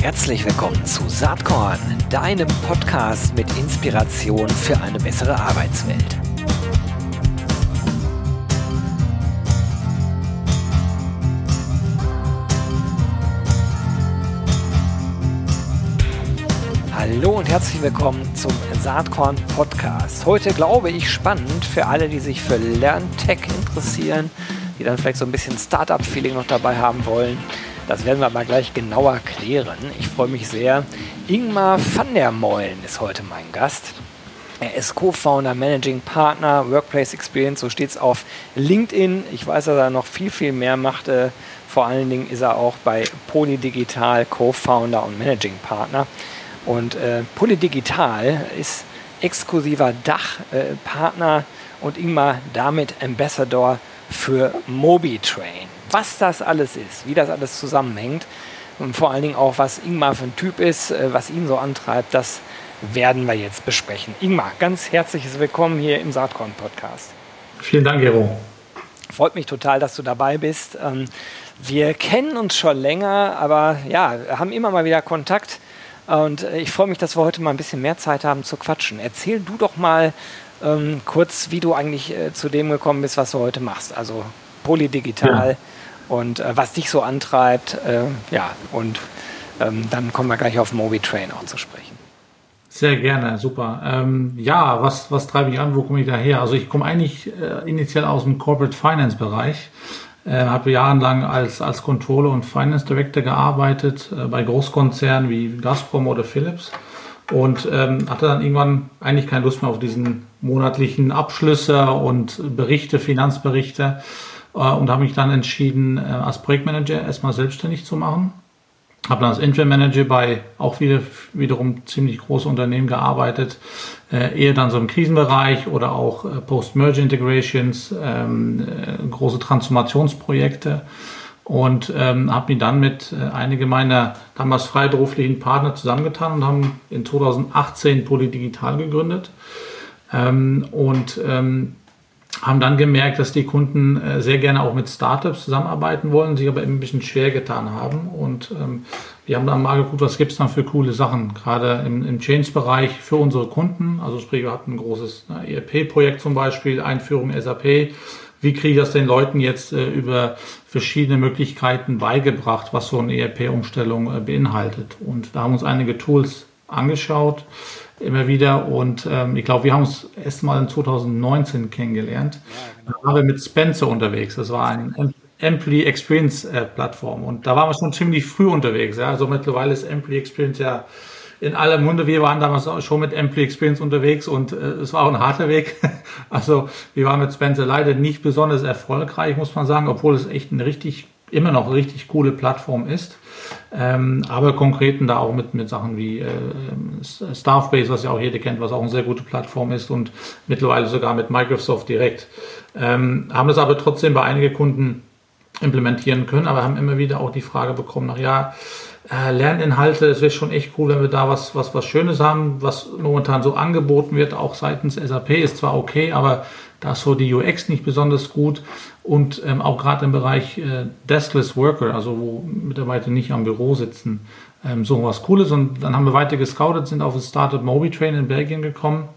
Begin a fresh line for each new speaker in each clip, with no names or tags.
Herzlich willkommen zu Saatkorn, deinem Podcast mit Inspiration für eine bessere Arbeitswelt. Hallo und herzlich willkommen zum Saatkorn Podcast. Heute glaube ich spannend für alle, die sich für Lerntech interessieren, die dann vielleicht so ein bisschen Startup-Feeling noch dabei haben wollen. Das werden wir aber gleich genauer klären. Ich freue mich sehr. Ingmar van der Meulen ist heute mein Gast. Er ist Co-Founder, Managing Partner, Workplace Experience, so steht es auf LinkedIn. Ich weiß, dass er noch viel, viel mehr macht. Äh, vor allen Dingen ist er auch bei Polydigital Co-Founder und Managing Partner. Und äh, Polydigital ist exklusiver Dachpartner äh, und Ingmar damit Ambassador für MobiTrain. Was das alles ist, wie das alles zusammenhängt und vor allen Dingen auch, was Ingmar für ein Typ ist, äh, was ihn so antreibt, das werden wir jetzt besprechen. Ingmar, ganz herzliches Willkommen hier im Saatkorn-Podcast.
Vielen Dank, Gero.
Freut mich total, dass du dabei bist. Ähm, wir kennen uns schon länger, aber ja, haben immer mal wieder Kontakt und äh, ich freue mich, dass wir heute mal ein bisschen mehr Zeit haben zu quatschen. Erzähl du doch mal ähm, kurz, wie du eigentlich äh, zu dem gekommen bist, was du heute machst. Also polydigital ja. und äh, was dich so antreibt. Äh, ja, und ähm, dann kommen wir gleich auf MobiTrain auch zu sprechen.
Sehr gerne, super. Ähm, ja, was, was treibe ich an? Wo komme ich daher? Also ich komme eigentlich äh, initial aus dem Corporate Finance Bereich. Äh, habe jahrelang als, als Controller und Finance Director gearbeitet äh, bei Großkonzernen wie Gazprom oder Philips und ähm, hatte dann irgendwann eigentlich keine Lust mehr auf diesen monatlichen Abschlüsse und Berichte, Finanzberichte äh, und habe mich dann entschieden, äh, als Projektmanager erstmal selbstständig zu machen. Habe dann als Interim Manager bei auch wieder, wiederum ziemlich große Unternehmen gearbeitet, äh, eher dann so im Krisenbereich oder auch äh, Post-Merger Integrations, ähm, äh, große Transformationsprojekte und ähm, habe mich dann mit äh, einige meiner damals freiberuflichen Partner zusammengetan und haben in 2018 Polydigital gegründet. Ähm, und ähm, haben dann gemerkt, dass die Kunden äh, sehr gerne auch mit Startups zusammenarbeiten wollen, sich aber eben ein bisschen schwer getan haben. Und ähm, wir haben dann mal geguckt, was gibt es dann für coole Sachen, gerade im, im Change-Bereich für unsere Kunden. Also sprich, wir hatten ein großes ERP-Projekt zum Beispiel, Einführung SAP. Wie kriege ich das den Leuten jetzt äh, über verschiedene Möglichkeiten beigebracht, was so eine ERP-Umstellung äh, beinhaltet? Und da haben uns einige Tools angeschaut immer wieder. Und ähm, ich glaube, wir haben uns erst mal in 2019 kennengelernt. Genau. Da waren wir mit Spencer unterwegs. Das war ein Ampli Experience äh, Plattform. Und da waren wir schon ziemlich früh unterwegs. Ja. Also mittlerweile ist Ampli Experience ja in aller Munde. Wir waren damals schon mit Ampli Experience unterwegs und äh, es war auch ein harter Weg. also wir waren mit Spencer leider nicht besonders erfolgreich, muss man sagen, obwohl es echt eine richtig, immer noch richtig coole Plattform ist. Ähm, aber konkreten da auch mit, mit Sachen wie äh, Staffbase, was ja auch jeder kennt, was auch eine sehr gute Plattform ist und mittlerweile sogar mit Microsoft direkt. Ähm, haben das aber trotzdem bei einigen Kunden implementieren können, aber haben immer wieder auch die Frage bekommen, nach ja, äh, Lerninhalte, es wäre schon echt cool, wenn wir da was, was, was Schönes haben, was momentan so angeboten wird, auch seitens SAP ist zwar okay, aber da ist so die UX nicht besonders gut und ähm, auch gerade im Bereich äh, Deskless Worker, also wo Mitarbeiter nicht am Büro sitzen, ähm, so was Cooles. Und dann haben wir weiter gescoutet, sind auf das Startup MobiTrain in Belgien gekommen,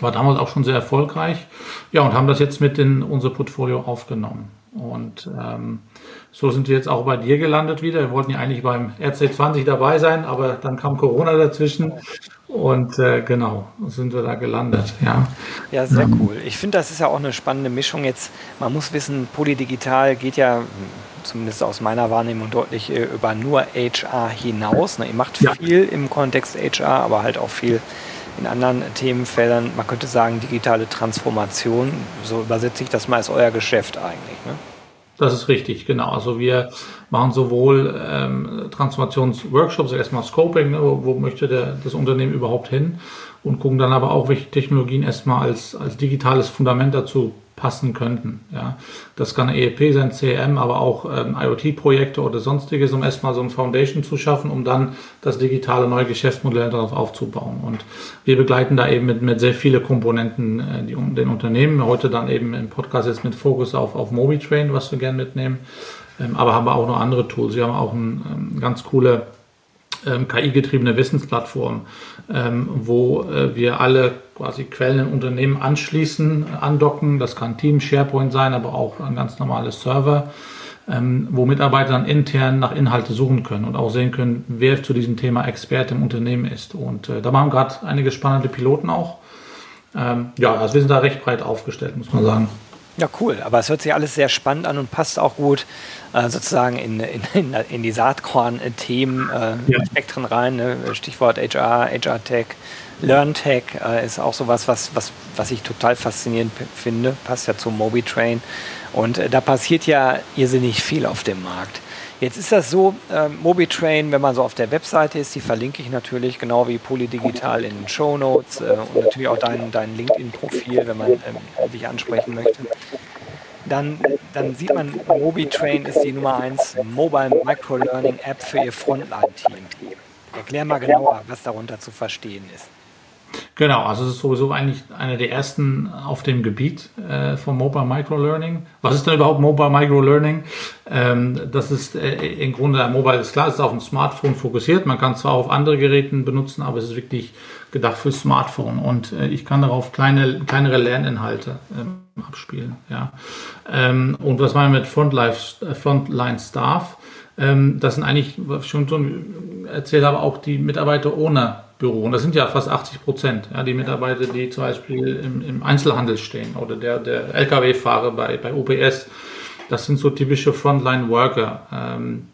war damals auch schon sehr erfolgreich, ja und haben das jetzt mit in unser Portfolio aufgenommen. Und ähm, so sind wir jetzt auch bei dir gelandet wieder. Wir wollten ja eigentlich beim RC20 dabei sein, aber dann kam Corona dazwischen und äh, genau, sind wir da gelandet, ja.
Ja, sehr ähm, cool. Ich finde, das ist ja auch eine spannende Mischung jetzt. Man muss wissen, Polydigital geht ja zumindest aus meiner Wahrnehmung deutlich äh, über nur HR hinaus. Ne? Ihr macht ja. viel im Kontext HR, aber halt auch viel in anderen Themenfeldern. Man könnte sagen, digitale Transformation, so übersetze ich das mal, ist euer Geschäft eigentlich. Ne?
Das ist richtig, genau. Also wir machen sowohl ähm, Transformationsworkshops, erstmal Scoping, ne, wo, wo, möchte der, das Unternehmen überhaupt hin und gucken dann aber auch, welche Technologien erstmal als, als digitales Fundament dazu passen könnten. Ja. Das kann EEP sein, CRM, aber auch ähm, IoT-Projekte oder sonstiges, um erstmal so ein Foundation zu schaffen, um dann das digitale neue Geschäftsmodell darauf aufzubauen. Und wir begleiten da eben mit, mit sehr viele Komponenten äh, die, den Unternehmen. Heute dann eben im Podcast jetzt mit Fokus auf, auf MobiTrain, was wir gerne mitnehmen. ähm, aber haben auch noch andere Tools. Sie haben auch eine ähm, ganz coole ähm, KI-getriebene Wissensplattform, ähm, wo äh, wir alle quasi Quellen in Unternehmen anschließen, andocken. Das kann Team, SharePoint sein, aber auch ein ganz normales Server, ähm, wo Mitarbeiter dann intern nach Inhalte suchen können und auch sehen können, wer zu diesem Thema Experte im Unternehmen ist. Und äh, da machen gerade einige spannende Piloten auch. Ähm, ja, also wir sind da recht breit aufgestellt, muss man sagen.
Ja, cool. Aber es hört sich alles sehr spannend an und passt auch gut äh, sozusagen in, in, in die Saatkorn-Themen, äh, ja. Spektren rein. Ne? Stichwort HR, HR-Tech, Learn-Tech äh, ist auch sowas, was, was, was ich total faszinierend finde. Passt ja zum Mobi-Train. Und äh, da passiert ja irrsinnig viel auf dem Markt. Jetzt ist das so, äh, Mobitrain, wenn man so auf der Webseite ist, die verlinke ich natürlich, genau wie Polydigital in den Show Notes äh, und natürlich auch dein, dein LinkedIn-Profil, wenn man ähm, dich ansprechen möchte. Dann, dann sieht man, Mobitrain ist die Nummer 1 Mobile Microlearning App für ihr Frontline-Team. Erklär mal genauer, was darunter zu verstehen ist.
Genau, also es ist sowieso eigentlich einer der ersten auf dem Gebiet äh, von Mobile Microlearning. Was ist denn überhaupt Mobile Microlearning? Ähm, das ist äh, im Grunde, Mobile ist klar, es ist auf ein Smartphone fokussiert. Man kann zwar auf andere Geräten benutzen, aber es ist wirklich gedacht fürs Smartphone und äh, ich kann darauf kleine, kleinere Lerninhalte ähm, abspielen. Ja. Ähm, und was meinen wir mit Frontline, äh, Frontline Staff? Ähm, das sind eigentlich, was ich schon erzählt habe, auch die Mitarbeiter ohne Büro. Und das sind ja fast 80 Prozent, ja, die Mitarbeiter, die zum Beispiel im, im Einzelhandel stehen oder der, der Lkw-Fahrer bei, bei OPS. Das sind so typische Frontline-Worker. Ähm,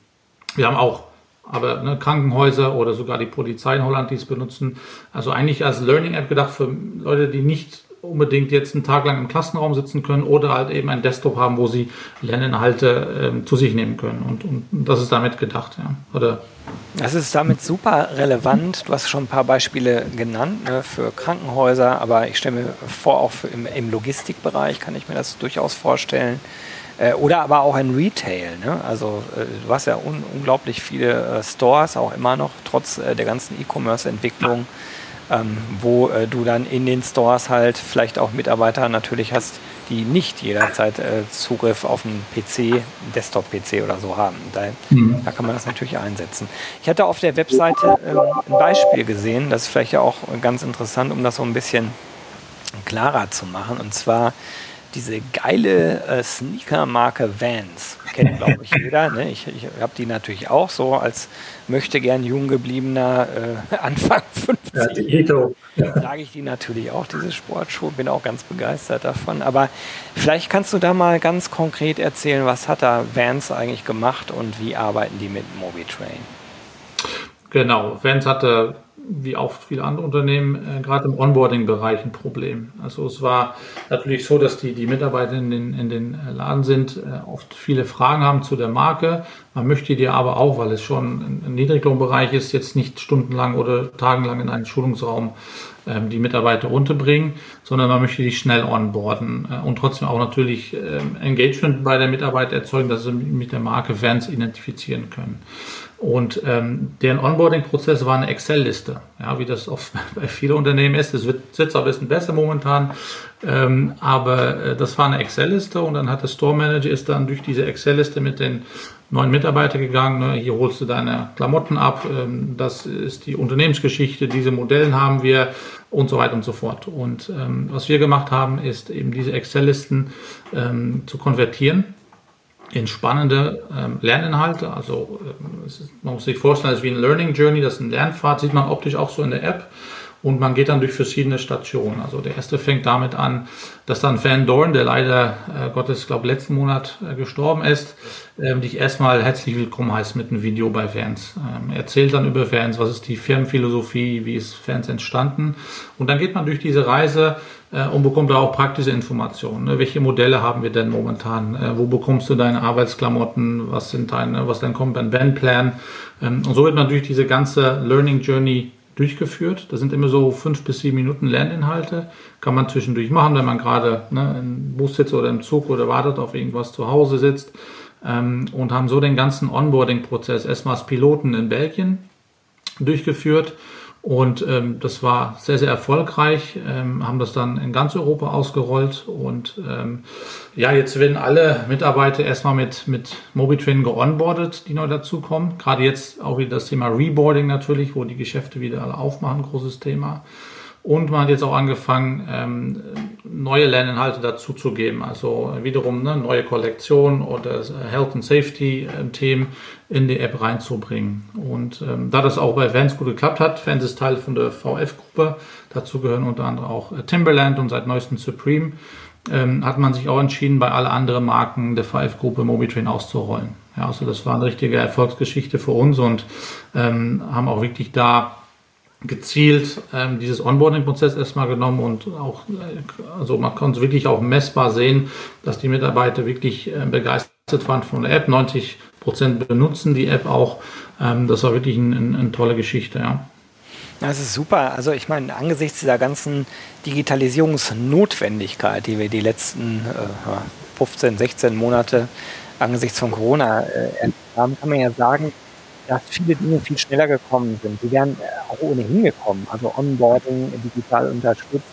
wir haben auch aber ne, Krankenhäuser oder sogar die Polizei in Holland, die es benutzen. Also eigentlich als Learning-App gedacht für Leute, die nicht unbedingt jetzt einen Tag lang im Klassenraum sitzen können oder halt eben einen Desktop haben, wo sie Lerninhalte ähm, zu sich nehmen können. Und, und das ist damit gedacht, ja. Oder
das ist damit super relevant. Du hast schon ein paar Beispiele genannt ne, für Krankenhäuser, aber ich stelle mir vor, auch im, im, Logistikbereich kann ich mir das durchaus vorstellen. Äh, oder aber auch in Retail. Ne? Also äh, du hast ja un unglaublich viele äh, Stores, auch immer noch, trotz äh, der ganzen E-Commerce-Entwicklung. Ja ähm, wo äh, du dann in den Stores halt vielleicht auch Mitarbeiter natürlich hast, die nicht jederzeit äh, Zugriff auf einen PC, Desktop-PC oder so haben. Da, mhm. da, kann man das natürlich einsetzen. Ich hatte auf der Vebseite ähm, ein Beispiel gesehen, das ist vielleicht ja auch ganz interessant, um das so ein bisschen klarer zu machen. Und zwar diese geile äh, Sneaker-Marke Vans. Kennt, glaube ich, jeder. Ne? Ich, ich habe die natürlich auch so als möchte gern jung gebliebener äh, Anfang 50. Ja, Sage ich die natürlich auch, diese Sportschuhe. Bin auch ganz begeistert davon. Aber vielleicht kannst du da mal ganz konkret erzählen, was hat da Vans eigentlich gemacht und wie arbeiten die mit Mobitrain?
Genau, Vans hatte wie auch viele andere Unternehmen, äh, gerade im Onboarding-Bereich ein Problem. Also es war natürlich so, dass die, die Mitarbeiter in den, in den äh, Laden sind, äh, oft viele Fragen haben zu der Marke. Man möchte die aber auch, weil es schon ein Niedriglohnbereich ist, jetzt nicht stundenlang oder tagelang in einen Schulungsraum ähm, die Mitarbeiter unterbringen, sondern man möchte die schnell onboarden äh, und trotzdem auch natürlich ähm, Engagement bei der Mitarbeit erzeugen, dass sie mit der Marke Fans identifizieren können. Und ähm, deren Onboarding-Prozess war eine Excel-Liste, ja, wie das oft bei vielen Unternehmen ist. Es wird jetzt ein bisschen besser momentan, ähm, aber äh, das war eine Excel-Liste und dann hat der Store Manager ist dann durch diese Excel-Liste mit den neuen Mitarbeitern gegangen. Ne, hier holst du deine Klamotten ab, ähm, das ist die Unternehmensgeschichte, diese Modellen haben wir und so weiter und so fort. Und ähm, was wir gemacht haben, ist eben diese Excel-Listen ähm, zu konvertieren in spannende ähm, Lerninhalte. Also ähm, ist, man muss sich vorstellen, es ist wie ein Learning Journey, das ist ein Lernpfad, sieht man optisch auch so in der App. Und man geht dann durch verschiedene Stationen. Also der erste fängt damit an, dass dann Van Dorn, der leider äh, Gottes, glaube letzten Monat äh, gestorben ist, äh, dich erstmal herzlich willkommen heißt mit einem Video bei Fans. Ähm, erzählt dann über Fans, was ist die Firmenphilosophie, wie ist Fans entstanden. Und dann geht man durch diese Reise und bekommt da auch praktische Informationen. Ne? Welche Modelle haben wir denn momentan? Äh, wo bekommst du deine Arbeitsklamotten? Was sind deine, was dann kommt beim Bandplan? Ähm, und so wird durch diese ganze Learning Journey durchgeführt. Das sind immer so fünf bis sieben Minuten Lerninhalte. Kann man zwischendurch machen, wenn man gerade ne, im Bus sitzt oder im Zug oder wartet auf irgendwas zu Hause sitzt. Ähm, und haben so den ganzen Onboarding-Prozess erstmal als Piloten in Belgien durchgeführt Und ähm, das war sehr, sehr erfolgreich, ähm, haben das dann in ganz Europa ausgerollt. Und ähm, ja, jetzt werden alle Mitarbeiter erstmal mit, mit MobiTrain geonboardet, die neu dazukommen. Gerade jetzt auch wieder das Thema Reboarding natürlich, wo die Geschäfte wieder alle aufmachen, großes Thema. Und man hat jetzt auch angefangen, ähm, neue Lerninhalte dazu zu geben. Also wiederum ne, neue Kollektionen oder Health and Safety äh, Themen in die App reinzubringen. Und ähm, da das auch bei Vans gut geklappt hat, Vans ist Teil von der VF-Gruppe, dazu gehören unter anderem auch äh, Timberland und seit neuestem Supreme, ähm, hat man sich auch entschieden, bei alle anderen Marken der VF-Gruppe Mobitrain auszurollen. Ja, also das war eine richtige Erfolgsgeschichte für uns und ähm, haben auch wirklich da gezielt ähm, dieses Onboarding-Prozess erstmal genommen und auch, äh, also man konnte wirklich auch messbar sehen, dass die Mitarbeiter wirklich äh, begeistert waren von der App. 90 Prozent benutzen die App auch. Ähm, das war wirklich ein, ein, eine tolle Geschichte, ja.
Das ist super. Also ich meine, angesichts dieser ganzen Digitalisierungsnotwendigkeit, die wir die letzten äh, 15, 16 Monate angesichts von Corona äh, haben, kann man ja sagen, dass viele Dinge viel schneller gekommen sind. Die äh, auch ohnehin gekommen. Also Onboarding digital unterstützt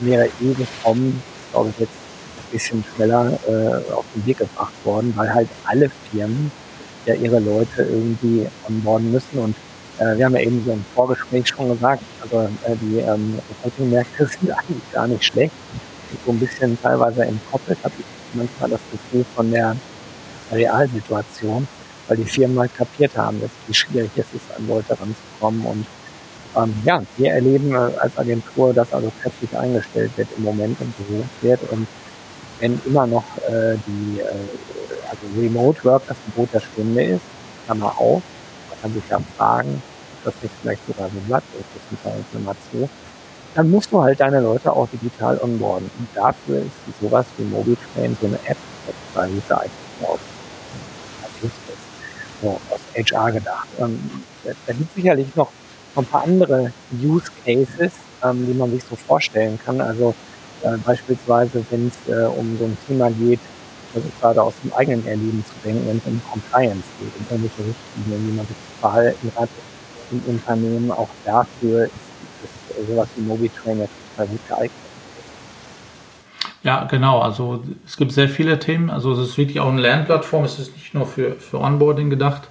wäre eh gekommen. glaube ich jetzt ein bisschen schneller äh, auf den Weg gebracht worden, weil halt alle Firmen ja ihre Leute irgendwie onboarden müssen. Und äh, wir haben ja eben so im Vorgespräch schon gesagt, also äh, die ähm, Recruiting-Märkte sind eigentlich gar nicht schlecht. So ein bisschen teilweise entkoppelt habe ich manchmal das Gefühl von der Realsituation weil die Firmen halt kapiert haben, dass wie schwierig es ist, an Leute ranzukommen. Und ähm, ja, wir erleben äh, als Agentur, dass also kräftig eingestellt wird im Moment und gesucht wird. Und wenn immer noch äh, die äh, also Remote Work das Gebot der Stunde ist, kann man auch, man kann sich ja fragen, ob das nicht vielleicht sogar so bleibt, ist das ein Teil Information, dann musst du halt deine Leute auch digital onboarden. Und dafür ist sowas wie MobiTrain so eine App, das ist eigentlich so aus HR gedacht. Ähm, da gibt sicherlich noch ein paar andere Use Cases, ähm, die man sich so vorstellen kann. Also äh, beispielsweise, wenn es äh, um so ein Thema geht, also gerade aus dem eigenen Erleben zu denken, wenn es um Compliance geht, um irgendwelche Richtlinien, wie man sich zu verhalten hat im Unternehmen, auch dafür ist, ist sowas wie MobiTrain ja total gut geeignet.
Ja, genau. Also es gibt sehr viele Themen. Also es ist wirklich auch eine Lernplattform. Es ist nicht nur für, für Onboarding gedacht.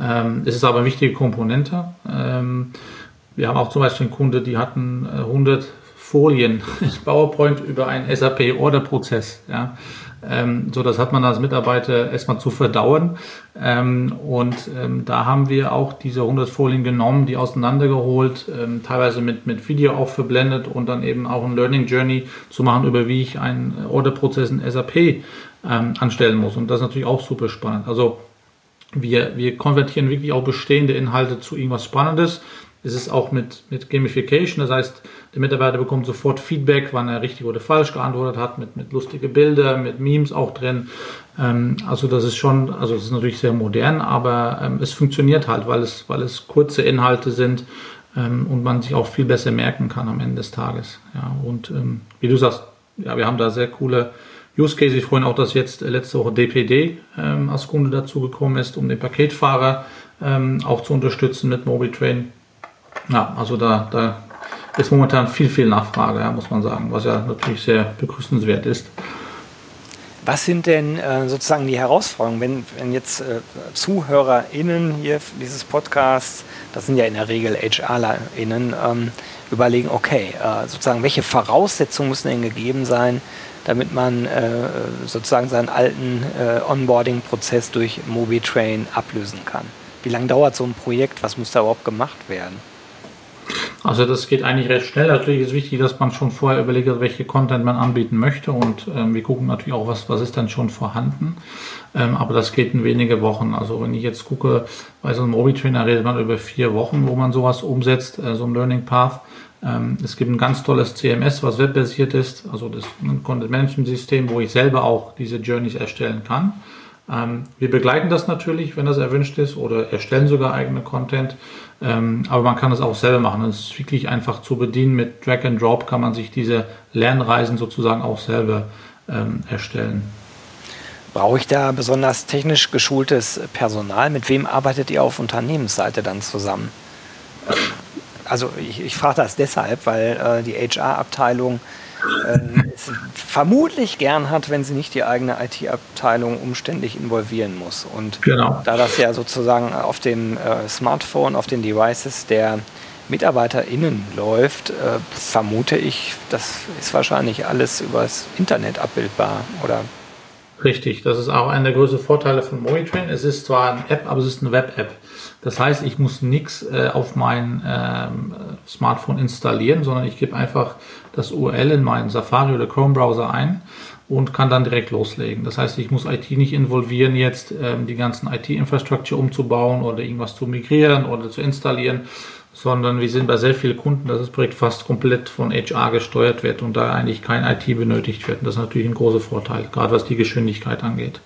Ähm, es ist aber eine wichtige Komponente. Ähm, wir haben auch zum Beispiel einen Kunde, die hatten 100 Folien PowerPoint über einen SAP-Order-Prozess. Ja ähm, so das hat man als Mitarbeiter erstmal zu verdauen. Ähm, und ähm, da haben wir auch diese 100 Folien genommen, die auseinandergeholt, ähm, teilweise mit, mit Video auch verblendet und dann eben auch ein Learning Journey zu machen, über wie ich einen Orderprozess in SAP ähm, anstellen muss. Und das ist natürlich auch super spannend. Also wir, wir konvertieren wirklich auch bestehende Inhalte zu irgendwas Spannendes. Es ist auch mit, mit Gamification, das heißt, der Mitarbeiter bekommt sofort Feedback, wann er richtig oder falsch geantwortet hat, mit, mit lustige Bilder, mit Memes auch drin. Ähm, also das ist schon, also das ist natürlich sehr modern, aber ähm, es funktioniert halt, weil es, weil es kurze Inhalte sind ähm, und man sich auch viel besser merken kann am Ende des Tages. Ja, und ähm, wie du sagst, ja, wir haben da sehr coole Use Cases. Ich freue mich auch, dass jetzt letzte Woche DPD ähm, als Kunde dazu gekommen ist, um den Paketfahrer ähm, auch zu unterstützen mit MobiTrain. Ja, also da, da ist momentan viel, viel Nachfrage, ja, muss man sagen, was ja natürlich sehr begrüßenswert ist.
Was sind denn äh, sozusagen die Herausforderungen, wenn, wenn jetzt äh, ZuhörerInnen hier dieses Podcasts, das sind ja in der Regel HRlerInnen, ähm, überlegen, okay, äh, sozusagen, welche Voraussetzungen müssen denn gegeben sein, damit man äh, sozusagen seinen alten äh, Onboarding-Prozess durch MobiTrain ablösen kann? Wie lange dauert so ein Projekt? Was muss da überhaupt gemacht werden?
Also das geht eigentlich recht schnell. Natürlich ist wichtig, dass man schon vorher überlegt, welche Content man anbieten möchte und ähm, wir gucken natürlich auch, was, was ist dann schon vorhanden. Ähm, aber das geht in wenige Wochen. Also wenn ich jetzt gucke, bei so einem Obi-Trainer redet man über vier Wochen, wo man sowas umsetzt, äh, so ein Learning Path. Ähm, es gibt ein ganz tolles CMS, was webbasiert ist, also das Content Management System, wo ich selber auch diese Journeys erstellen kann. Ähm, wir begleiten das natürlich, wenn das erwünscht ist, oder erstellen sogar eigene Content. Ähm, aber man kann es auch selber machen. Es ist wirklich einfach zu bedienen. Mit Drag and Drop kann man sich diese Lernreisen sozusagen auch selber ähm, erstellen.
Brauche ich da besonders technisch geschultes Personal? Mit wem arbeitet ihr auf Unternehmensseite dann zusammen? also ich, ich frage das deshalb, weil äh, die HR-Abteilung äh, vermutlich gern hat, wenn sie nicht die eigene IT-Abteilung umständlich involvieren muss. Und genau. da das ja sozusagen auf dem äh, Smartphone, auf den Devices der MitarbeiterInnen läuft, äh, vermute ich, das ist wahrscheinlich alles übers Internet abbildbar, oder?
Richtig, das ist auch einer der größten Vorteile von Monitrain. Es ist zwar eine App, aber es ist eine Web-App. Das heißt, ich muss nichts äh, auf mein ähm, Smartphone installieren, sondern ich gebe einfach das URL in meinen Safari oder Chrome Browser ein und kann dann direkt loslegen. Das heißt, ich muss IT nicht involvieren, jetzt ähm, die ganzen IT-Infrastruktur umzubauen oder irgendwas zu migrieren oder zu installieren, sondern wir sehen bei sehr vielen Kunden, dass das Projekt fast komplett von HR gesteuert wird und da eigentlich kein IT benötigt wird. Und das ist natürlich ein großer Vorteil, gerade was die Geschwindigkeit angeht.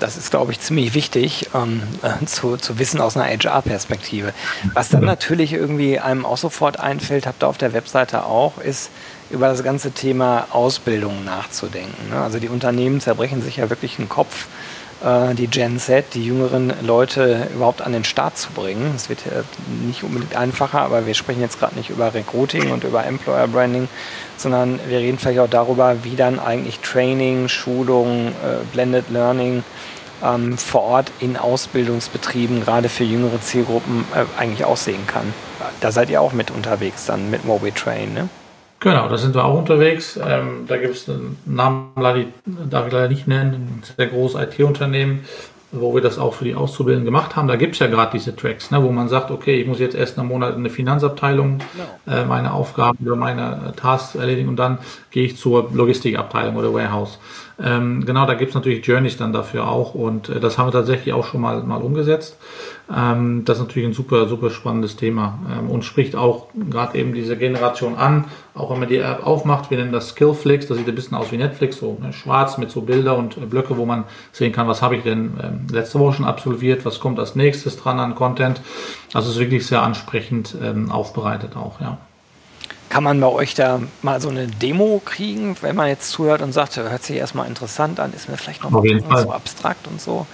Das ist, glaube ich, ziemlich wichtig ähm, äh, zu, zu wissen aus einer HR-Perspektive. Was dann natürlich irgendwie einem auch sofort einfällt, habt ihr auf der Webseite auch, ist über das ganze Thema Ausbildung nachzudenken. Ne? Also die Unternehmen zerbrechen sich ja wirklich den Kopf, die Gen Z, die jüngeren Leute überhaupt an den Start zu bringen. Es wird ja nicht unbedingt einfacher, aber wir sprechen jetzt gerade nicht über Recruiting und über Employer Branding, sondern wir reden vielleicht auch darüber, wie dann eigentlich Training, Schulung, äh, Blended Learning ähm, vor Ort in Ausbildungsbetrieben, gerade für jüngere Zielgruppen, äh, eigentlich aussehen kann. Da seid ihr auch mit unterwegs dann mit MobiTrain, ne?
Genau, da sind wir auch unterwegs. Ähm, da gibt es einen Namen, darf ich leider nicht nennen, ein sehr großes IT-Unternehmen, wo wir das auch für die Auszubildenden gemacht haben. Da gibt es ja gerade diese Tracks, ne, wo man sagt, okay, ich muss jetzt erst einen Monat in der Finanzabteilung genau. äh, meine Aufgaben oder meine Tasks erledigen und dann gehe ich zur Logistikabteilung oder Warehouse. Ähm, genau, da gibt es natürlich Journeys dann dafür auch und äh, das haben wir tatsächlich auch schon mal, mal umgesetzt. Ähm, das ist natürlich ein super, super spannendes Thema ähm, und spricht auch gerade eben diese Generation an, auch wenn man die App aufmacht, wir nennen das Skillflix, das sieht ein bisschen aus wie Netflix, so ne, schwarz mit so Bilder und äh, Blöcke, wo man sehen kann, was habe ich denn ähm, letzte Woche schon absolviert, was kommt als nächstes dran an Content. Also es ist wirklich sehr ansprechend ähm, aufbereitet auch, ja.
Kann man bei euch da mal so eine Demo kriegen, wenn man jetzt zuhört und sagt, hört sich erstmal interessant an, ist mir vielleicht noch mal so abstrakt und so?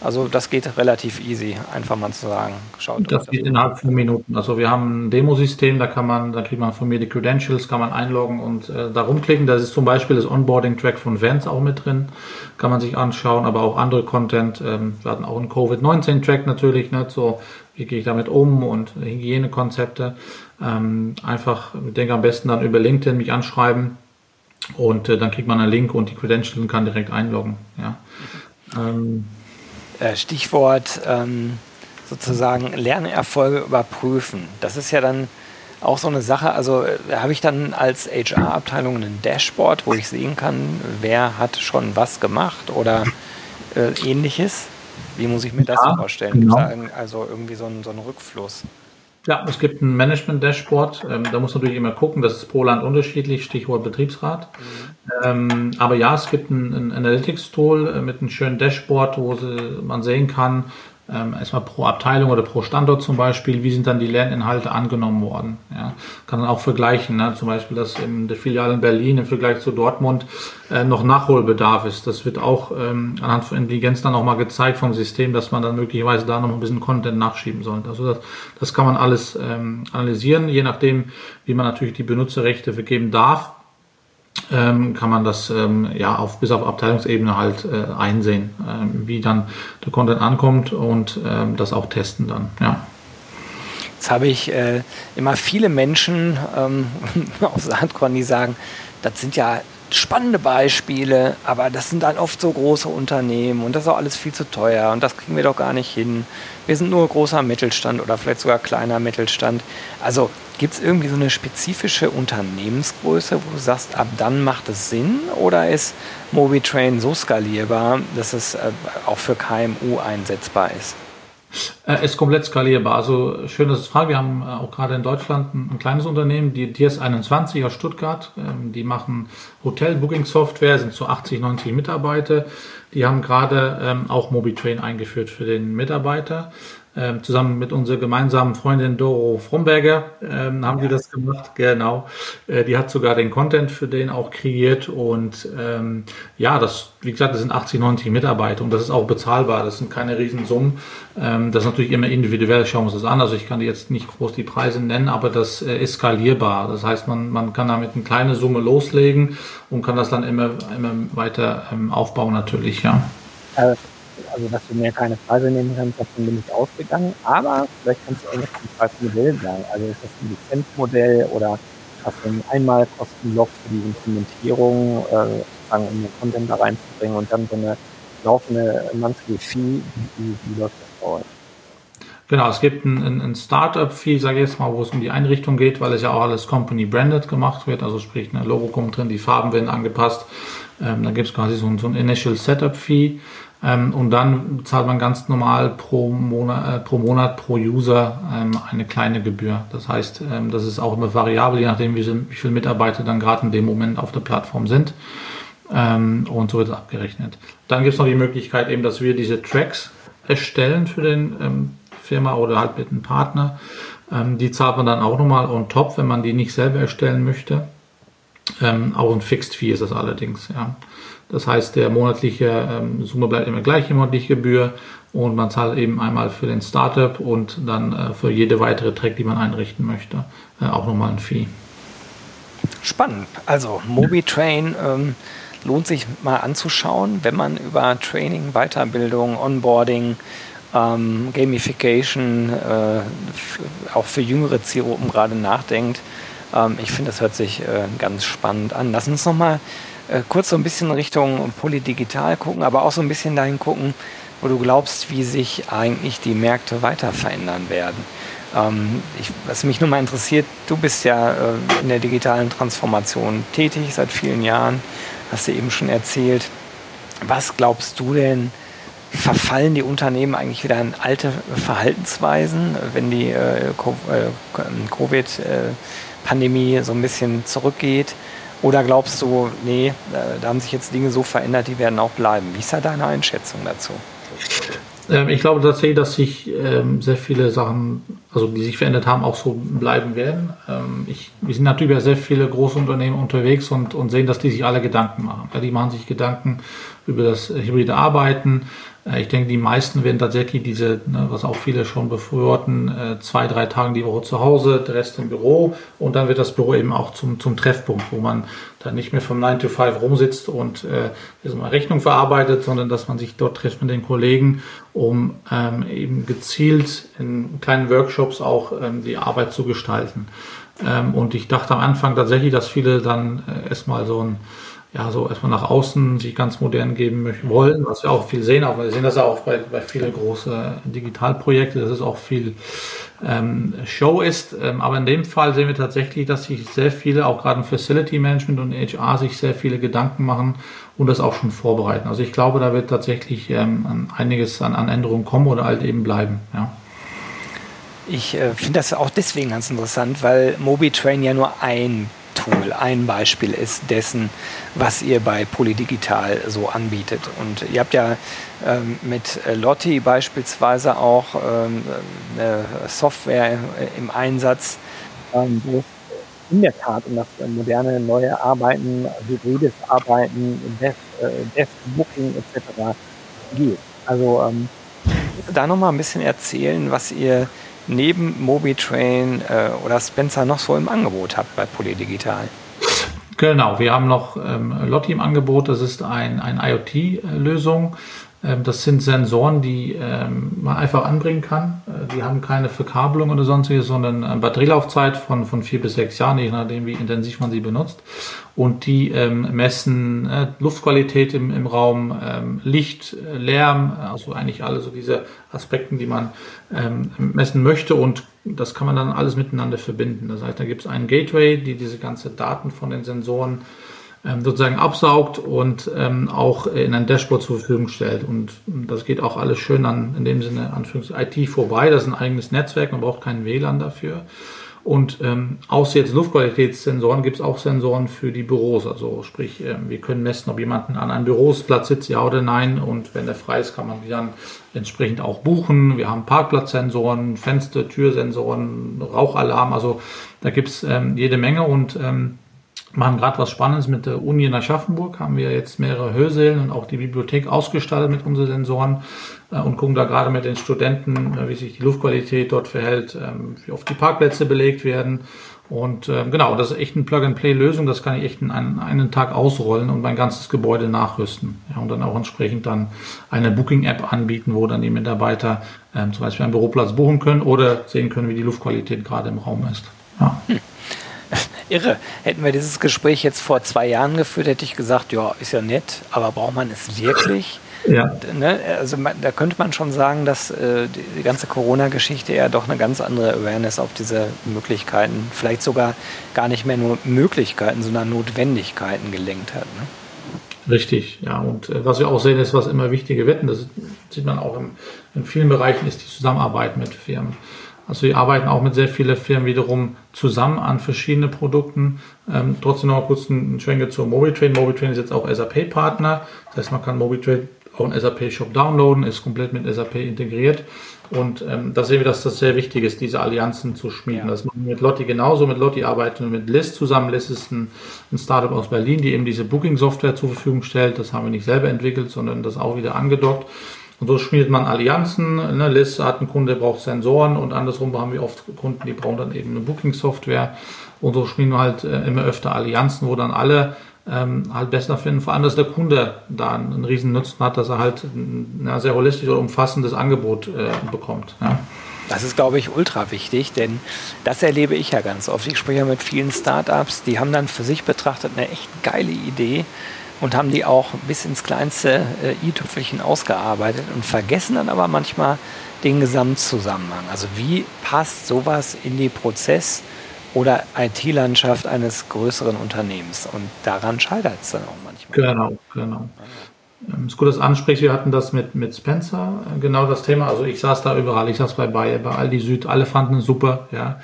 Also das geht relativ easy, einfach mal zu sagen.
Schaut das geht innerhalb von Minuten. Also wir haben ein Demosystem, da kann man, da kriegt man von mir die Credentials, kann man einloggen und äh, da rumklicken. Da ist zum Beispiel das Onboarding-Track von Vans auch mit drin, kann man sich anschauen, aber auch andere Content. Ähm, wir hatten auch einen Covid-19-Track natürlich, ne, so wie gehe ich damit um und Hygienekonzepte. Ähm, einfach, ich denke am besten dann über LinkedIn mich anschreiben und äh, dann kriegt man einen Link und die Credentials kann direkt einloggen. Ja. Ähm,
äh, Stichwort ähm, sozusagen Lernerfolge überprüfen. Das ist ja dann auch so eine Sache. Also äh, habe ich dann als HR-Abteilung ein Dashboard, wo ich sehen kann, wer hat schon was gemacht oder äh, ähnliches. Wie muss ich mir das ja, vorstellen? Genau. Also irgendwie so ein, so ein Rückfluss.
Ja, es gibt ein Management-Dashboard. Ähm, da muss man natürlich immer gucken, das ist pro Land unterschiedlich, Stichwort Betriebsrat. Mhm. Ähm, aber ja, es gibt ein, ein Analytics-Tool äh, mit einem schönen Dashboard, wo sie, man sehen kann, ähm, erstmal pro Abteilung oder pro Standort zum Beispiel, wie sind dann die Lerninhalte angenommen worden. Ja, kann dann auch vergleichen, ne? zum Beispiel, dass in der Filiale in Berlin im Vergleich zu Dortmund äh, noch Nachholbedarf ist. Das wird auch ähm, anhand von Intelligenz dann nochmal gezeigt vom System, dass man dann möglicherweise da noch ein bisschen Content nachschieben sollte. Also das, das kann man alles ähm, analysieren, je nachdem, wie man natürlich die Benutzerrechte vergeben darf ähm, kann man das ähm, ja auf, bis auf Abteilungsebene halt äh, einsehen, äh, wie dann der Content ankommt und ähm, das auch testen dann. Ja.
Jetzt habe ich äh, immer viele Menschen ähm, aus Sandkorn, die sagen, das sind ja spannende Beispiele, aber das sind dann oft so große Unternehmen und das ist auch alles viel zu teuer und das kriegen wir doch gar nicht hin. Wir sind nur großer Mittelstand oder vielleicht sogar kleiner Mittelstand. Also gibt es irgendwie so eine spezifische Unternehmensgröße, wo du sagst, ab dann macht es Sinn oder ist MobiTrain so skalierbar, dass es äh, auch für KMU einsetzbar ist?
Äh, ist komplett skalierbar. Also schön, dass es fragt. Wir haben äh, auch gerade in Deutschland ein, ein kleines Unternehmen, die DS21 aus Stuttgart. Ähm, die machen Hotel-Booking-Software, sind so 80, 90 Mitarbeiter. die haben gerade ähm, auch MobiTrain eingeführt für den Mitarbeiter ähm, zusammen mit unserer gemeinsamen Freundin Doro Fromberger ähm, haben ja. die das gemacht. Genau. Äh, die hat sogar den Content für den auch kreiert und ähm, ja, das, wie gesagt, das sind 80, 90 Mitarbeiter und das ist auch bezahlbar. Das sind keine Riesensummen. Ähm, das ist natürlich immer individuell, schauen wir uns das an. Also ich kann jetzt nicht groß die Preise nennen, aber das äh, ist skalierbar. Das heißt, man, man kann damit eine kleine Summe loslegen und kann das dann immer, immer weiter ähm, aufbauen natürlich, ja.
Äh also dass du mir keine Preise nehmen kannst, davon bin ich ausgegangen. Aber vielleicht kannst du irgendwas zum Preismodell sagen. Also ist das ein Lizenzmodell oder hast du ein Einmalkostenblock für die Implementierung, äh, sozusagen um den Content da reinzubringen und dann so eine laufende Monthly Fee, wie, wie läuft das bei euch?
Genau, es gibt ein, ein Startup-Fee, sage ich jetzt mal, wo es um die Einrichtung geht, weil es ja auch alles Company-branded gemacht wird. Also sprich, ein Logo kommt drin, die Farben werden angepasst. Ähm, dann gibt es quasi so ein, so ein Initial Setup-Fee. Ähm, und dann zahlt man ganz normal pro Monat, äh, pro, Monat, pro User ähm, eine kleine Gebühr. Das heißt, ähm, das ist auch immer variabel, je nachdem, wie, wie viele Mitarbeiter dann gerade in dem Moment auf der Plattform sind. Ähm, und so wird es abgerechnet. Dann gibt es noch die Möglichkeit eben, dass wir diese Tracks erstellen für den ähm, Firma oder halt mit einem Partner. Ähm, die zahlt man dann auch nochmal on top, wenn man die nicht selber erstellen möchte. Auch ein Fixed Fee ist das allerdings, ja. Das heißt, der monatliche ähm, Summe bleibt immer gleich, die monatliche Gebühr. Und man zahlt eben einmal für den Startup und dann äh, für jede weitere Track, die man einrichten möchte, äh, auch nochmal ein Fee.
Spannend. Also MobiTrain ähm, lohnt sich mal anzuschauen, wenn man über Training, Weiterbildung, Onboarding, ähm, Gamification, äh, auch für jüngere Zielgruppen gerade nachdenkt. Ähm, ich finde, das hört sich äh, ganz spannend an. Lass uns nochmal mal äh, kurz so ein bisschen Richtung Polydigital gucken, aber auch so ein bisschen dahin gucken, wo du glaubst, wie sich eigentlich die Märkte weiter verändern werden. Ähm, ich, was mich nur mal interessiert, du bist ja äh, in der digitalen Transformation tätig seit vielen Jahren, hast du eben schon erzählt. Was glaubst du denn, verfallen die Unternehmen eigentlich wieder in alte Verhaltensweisen, wenn die äh, Covid-Pandemie äh, so ein bisschen zurückgeht? Oder glaubst du, nee, da haben sich jetzt Dinge so verändert, die werden auch bleiben? Wie ist da deine Einschätzung dazu?
Ähm, ich glaube tatsächlich, dass sich ähm, sehr viele Sachen, also die sich verändert haben, auch so bleiben werden. Ähm, ich, wir sind natürlich bei sehr viele große Unternehmen unterwegs und, und sehen, dass die sich alle Gedanken machen. Ja, die machen sich Gedanken über das hybride Arbeiten, äh, ich denke, die meisten werden tatsächlich diese, ne, was auch viele schon befürworten, äh, zwei, drei Tage die Woche zu Hause, der Rest im Büro und dann wird das Büro eben auch zum, zum Treffpunkt, wo man dann nicht mehr vom 9 to 5 rumsitzt und äh, mal Rechnung verarbeitet, sondern dass man sich dort trifft mit den Kollegen, um ähm, eben gezielt in kleinen Workshops auch ähm, die Arbeit zu gestalten. Ähm, und ich dachte am Anfang tatsächlich, dass viele dann äh, erstmal so ein ja, so erstmal nach außen sich ganz modern geben möchten, wollen, was wir auch viel sehen, aber wir sehen das ja auch bei, bei vielen großen Digitalprojekten, dass es auch viel ähm, Show ist. Ähm, aber in dem Fall sehen wir tatsächlich, dass sich sehr viele, auch gerade im Facility Management und HR, sich sehr viele Gedanken machen und das auch schon vorbereiten. Also ich glaube, da wird tatsächlich ähm, einiges an, an Änderungen kommen oder halt eben bleiben. Ja.
Ich äh, finde das auch deswegen ganz interessant, weil MobiTrain ja nur ein Tool ein Beispiel ist dessen, was ihr bei Polydigital so anbietet. Und ihr habt ja ähm, mit Lotti beispielsweise auch ähm, eine Software im Einsatz, ähm, wo in der Tat um das moderne neue Arbeiten, hybrides Arbeiten, Dev, äh, Booking etc. geht. Also ähm, da nochmal ein bisschen erzählen, was ihr neben MobiTrain äh, oder Spencer noch so im Angebot habt bei Polydigital?
Genau, wir haben noch ähm, Lotti im Angebot. Das ist ein, ein IoT-Lösung. Ähm, das sind Sensoren, die ähm, man einfach anbringen kann. Äh, die haben keine Verkabelung oder sonstiges, sondern eine Batterielaufzeit von, von vier bis sechs Jahren, je nachdem, wie intensiv man sie benutzt. Und die ähm, messen äh, Luftqualität im, im Raum, ähm, Licht, Lärm, also eigentlich alle so diese Aspekten, die man ähm, messen möchte. Und das kann man dann alles miteinander verbinden. Das heißt, da gibt es einen Gateway, die diese ganze Daten von den Sensoren ähm, sozusagen absaugt und ähm, auch in ein Dashboard zur Verfügung stellt. Und das geht auch alles schön an, in dem Sinne, Anführungs IT vorbei. Das ist ein eigenes Netzwerk, man braucht keinen WLAN dafür. Und ähm, außer jetzt Luftqualitätssensoren gibt es auch Sensoren für die Büros. Also sprich, äh, wir können messen, ob jemand an einem Büroplatz sitzt, ja oder nein. Und wenn der frei ist, kann man die dann entsprechend auch buchen. Wir haben Parkplatzsensoren, Fenster, Türsensoren, Rauchalarm. Also da gibt es ähm, jede Menge und ähm, machen gerade was Spannendes mit der Uni in Aschaffenburg. Haben wir jetzt mehrere Hörsälen und auch die Bibliothek ausgestattet mit unseren Sensoren äh, und gucken da gerade mit den Studenten, äh, wie sich die Luftqualität dort verhält, ähm, wie oft die Parkplätze belegt werden. Und äh, genau, das ist echt eine Plug-and-Play-Lösung. Das kann ich echt in einen, einen Tag ausrollen und mein ganzes Gebäude nachrüsten. Ja, und dann auch entsprechend dann eine Booking-App anbieten, wo dann die Mitarbeiter ähm, zum Beispiel einen Büroplatz buchen können oder sehen können, wie die Luftqualität gerade im Raum ist. Ja. Hm.
Irre. Hätten wir dieses Gespräch jetzt vor zwei Jahren geführt, hätte ich gesagt, ja, ist ja nett, aber braucht man es wirklich? Ja. Ne? Also man, da könnte man schon sagen, dass äh, die, ganze Corona-Geschichte ja doch eine ganz andere Awareness auf diese Möglichkeiten, vielleicht sogar gar nicht mehr nur Möglichkeiten, sondern Notwendigkeiten gelenkt hat. Ne?
Richtig, ja. Und äh, was wir auch sehen, ist, was immer wichtige Wetten, das sieht man auch im, in vielen Bereichen, ist die Zusammenarbeit mit Firmen. Also wir arbeiten auch mit sehr vielen Firmen wiederum zusammen an verschiedenen Produkten. Ähm, trotzdem noch kurz einen Schwenke zur MobiTrain. MobiTrain ist jetzt auch SAP-Partner. Das heißt, man kann MobiTrain auch einen SAP-Shop downloaden, ist komplett mit SAP integriert. Und ähm, da sehen wir, dass das sehr wichtig ist, diese Allianzen zu schmieden. Ja. Das machen wir mit Lotti genauso. Mit Lotti arbeiten wir mit List zusammen. List ist ein, ein Startup aus Berlin, die eben diese Booking-Software zur Verfügung stellt. Das haben wir nicht selber entwickelt, sondern das auch wieder angedockt. Und so schmiedet man Allianzen. Ne? Liz hat einen Kunde, der braucht Sensoren und andersrum haben wir oft Kunden, die brauchen dann eben eine Booking-Software. Und so schmieden wir halt äh, immer öfter Allianzen, wo dann alle ähm, halt besser finden. Vor allem, dass der Kunde da einen, einen riesen Nutzen hat, dass er halt ein ja, sehr holistisch oder umfassendes Angebot äh, bekommt. Ja.
Das ist, glaube ich, ultra wichtig, denn das erlebe ich ja ganz oft. Ich spreche ja mit vielen Startups, die haben dann für sich betrachtet eine echt geile Idee und haben die auch bis ins kleinste äh, i-Tüpfelchen ausgearbeitet und vergessen dann aber manchmal den Gesamtzusammenhang. Also wie passt sowas in die Prozess- oder IT-Landschaft eines größeren Unternehmens? Und daran scheitert es dann auch manchmal.
Genau, genau. Ähm, es ist gut, dass du ansprichst. Wir hatten das mit, mit Spencer, äh, genau das Thema. Also ich saß da überall. Ich saß bei Bayer, bei Aldi Süd. Alle fanden es super, ja.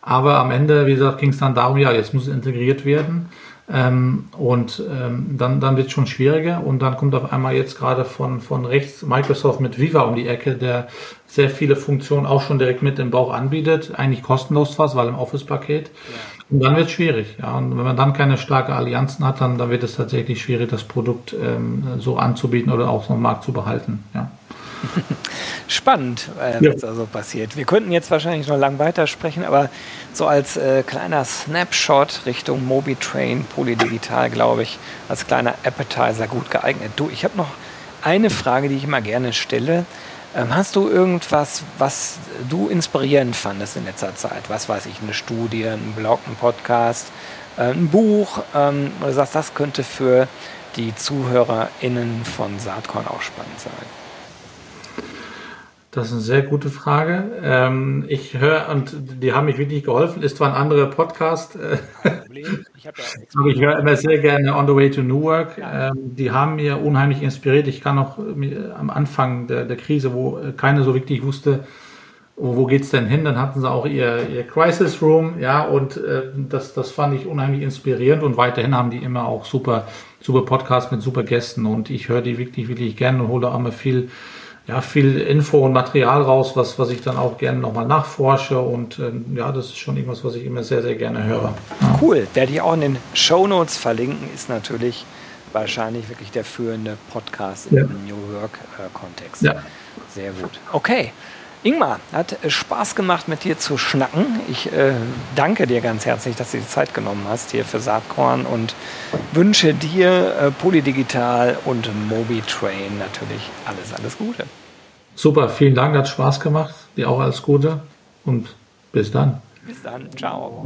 Aber am Ende, wie gesagt, ging es dann darum, ja, jetzt muss es integriert werden. Ähm, und ähm, dann, dann wird es schon schwieriger und dann kommt auf einmal jetzt gerade von, von rechts Microsoft mit Viva um die Ecke, der sehr viele Funktionen auch schon direkt mit im Bauch anbietet, eigentlich kostenlos fast, weil im Office-Paket. Ja. Und dann wird es schwierig. Ja. Und wenn man dann keine starke Allianzen hat, dann, dann wird es tatsächlich schwierig, das Produkt ähm, so anzubieten oder auch so am Markt zu behalten. Ja.
Spannend, äh, ja. was da so passiert. Wir könnten jetzt wahrscheinlich noch lang weitersprechen, aber so als äh, kleiner Snapshot Richtung Mobitrain, Polydigital, glaube ich, als kleiner Appetizer gut geeignet. Du, ich habe noch eine Frage, die ich immer gerne stelle. Ähm, hast du irgendwas, was du inspirierend fandest in letzter Zeit? Was weiß ich, eine Studie, ein Blog, ein Podcast, äh, ein Buch, ähm, wo du sagst, das könnte für die ZuhörerInnen von Saatkorn auch spannend sein?
Das ist eine sehr gute Frage. Ähm, ich höre, und die haben mich wirklich geholfen, ist zwar ein anderer Podcast, äh, ich aber ich höre immer sehr gerne On the Way to New Work. Ähm, die haben mir unheimlich inspiriert. Ich kann auch am Anfang der, der Krise, wo keiner so wirklich wusste, wo, wo geht's denn hin, dann hatten sie auch ihr, ihr Crisis Room, ja, und äh, das, das fand ich unheimlich inspirierend und weiterhin haben die immer auch super, super Podcasts mit super Gästen und ich höre die wirklich, wirklich gerne und hole auch immer viel ja, viel Info und Material raus, was, was ich dann auch gerne nochmal nachforsche. Und äh, ja, das ist schon irgendwas, was ich immer sehr, sehr gerne höre.
Ja. Cool. Werde ich auch in den Show Notes verlinken, ist natürlich wahrscheinlich wirklich der führende Podcast ja. im New Work-Kontext. Äh, ja. Sehr gut. Okay. Ingmar, hat Spaß gemacht, mit dir zu schnacken. Ich äh, danke dir ganz herzlich, dass du die Zeit genommen hast hier für Saatkorn und wünsche dir äh, Polydigital und MobiTrain natürlich alles, alles Gute.
Super, vielen Dank, hat Spaß gemacht. Dir auch alles Gute und bis dann.
Bis dann, ciao.